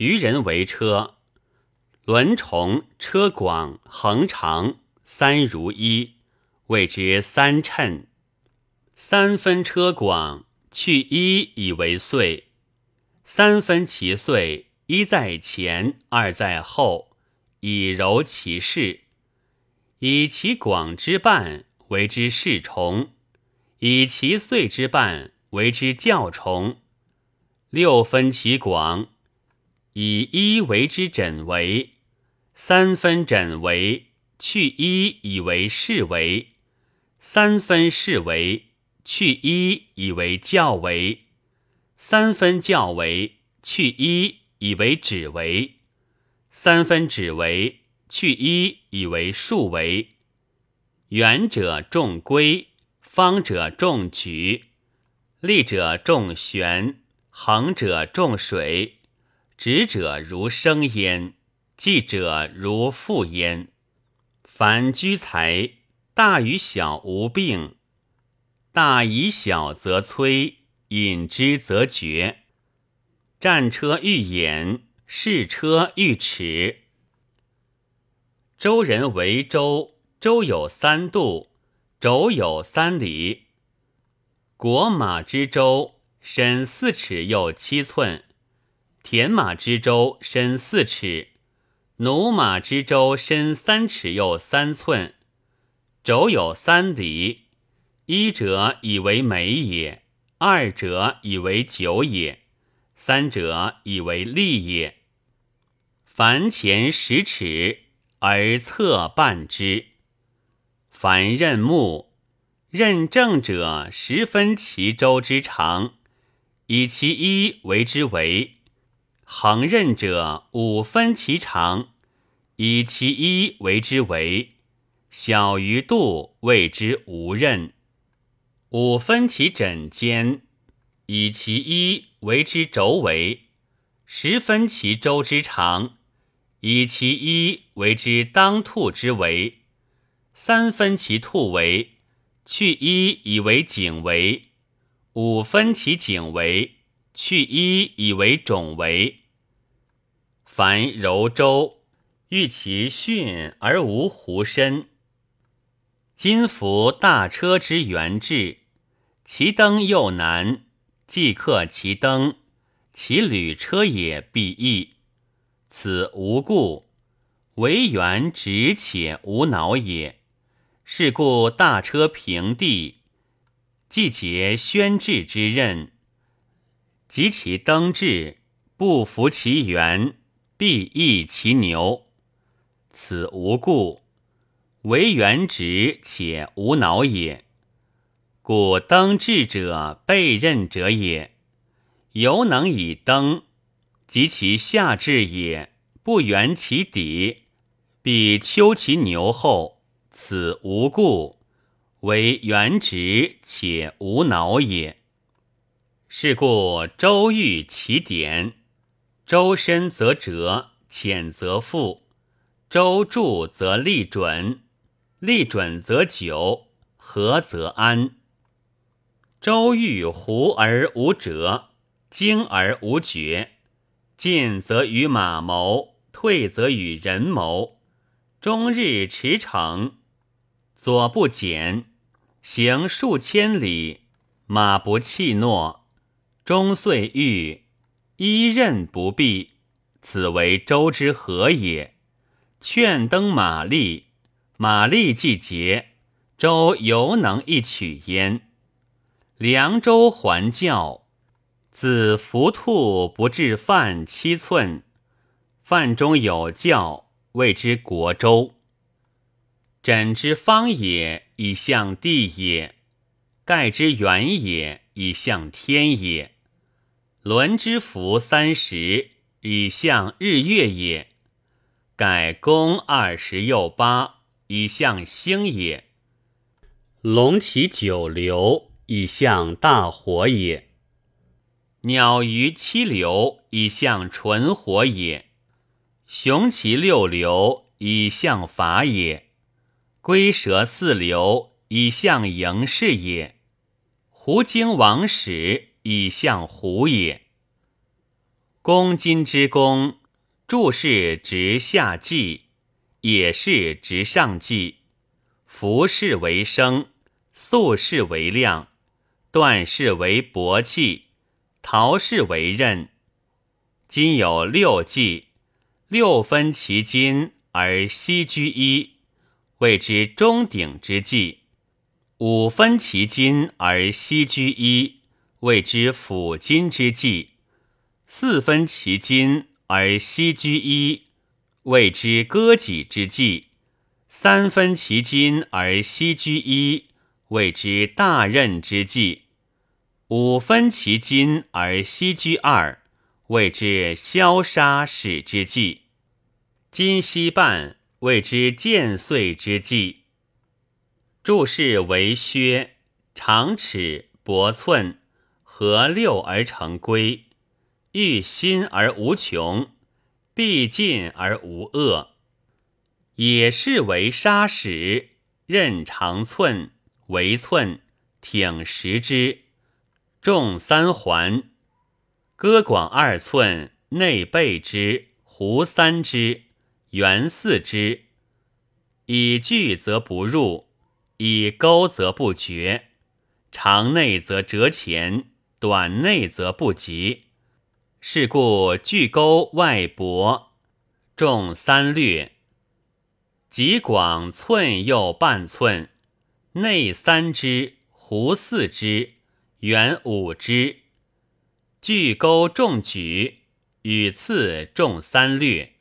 渔人为车，轮重车广横长三如一，谓之三称。三分车广，去一以为岁；三分其岁，一在前，二在后，以柔其势。以其广之半为之适重，以其岁之半为之教重。六分其广，以一为之枕为；三分枕为，去一以为是为；三分是为。去一以为教为，三分教为去一以为指为，三分指为去一以为数为。圆者重规，方者重矩，立者重旋，横者重水，直者如生焉，记者如复焉。凡居财，大与小无病。大以小则摧，引之则绝。战车欲掩，士车欲驰。周人为周，周有三度，轴有三里。国马之周，身四尺又七寸；田马之周，身四尺；驽马之周，身三尺又三寸。轴有三里。一者以为美也，二者以为久也，三者以为利也。凡前十尺而侧半之。凡任木，任正者十分其周之长，以其一为之为；横任者五分其长，以其一为之为。小于度，谓之无任。五分其枕间，以其一为之轴围；十分其周之长，以其一为之当兔之围；三分其兔围，去一以为颈围；五分其颈围，去一以为踵围。凡柔州，欲其巽而无弧身。今服大车之原制。其登又难，即刻其登，其履车也必易。此无故，为圆直且无脑也。是故大车平地，既结宣制之任，及其登至，不服其圆，必易其牛。此无故，为原直且无脑也。故登志者备任者也，犹能以登，及其下至也，不圆其底，必丘其牛后。此无故，为原直且无脑也。是故周欲其典，周深则折，浅则复；周助则立准，立准则久，合则安。周欲胡而无折，精而无绝。进则与马谋，退则与人谋。终日驰骋，左不减，行数千里，马不弃诺。终岁欲一任不避，此为周之和也。劝登马力，马力既捷，周犹能一取焉。凉州还教，子伏兔不至饭七寸，饭中有教，谓之国州。枕之方也，以象地也；盖之圆也，以象天也；轮之服三十，以象日月也；改宫二十又八，以象星也。龙其九流。以象大火也，鸟鱼七流以象纯火也，雄其六流以象法也，龟蛇四流以象营事也，狐精王始以象虎也。公金之公，注是直下计，也是直上计。服饰为生，素饰为量，断饰为薄气，陶饰为刃。今有六计，六分其金而西居一，谓之中鼎之计；五分其金而西居一，谓之辅金之计；四分其金而西居一，谓之割己之计；三分其金而西居一，谓之大任之计；五分其金而西居二。谓之消杀使之计，今夕半谓之渐岁之计。注释为靴，长尺薄寸，合六而成规，欲新而无穷，必尽而无恶。也是为杀使，刃长寸，为寸，挺十之，重三环。歌广二寸，内背之，弧三之，圆四之。以聚则不入，以钩则不绝。长内则折前，短内则不及。是故巨钩外薄，重三略。极广寸又半寸，内三之，弧四之，圆五之。巨钩重举，与次重三略。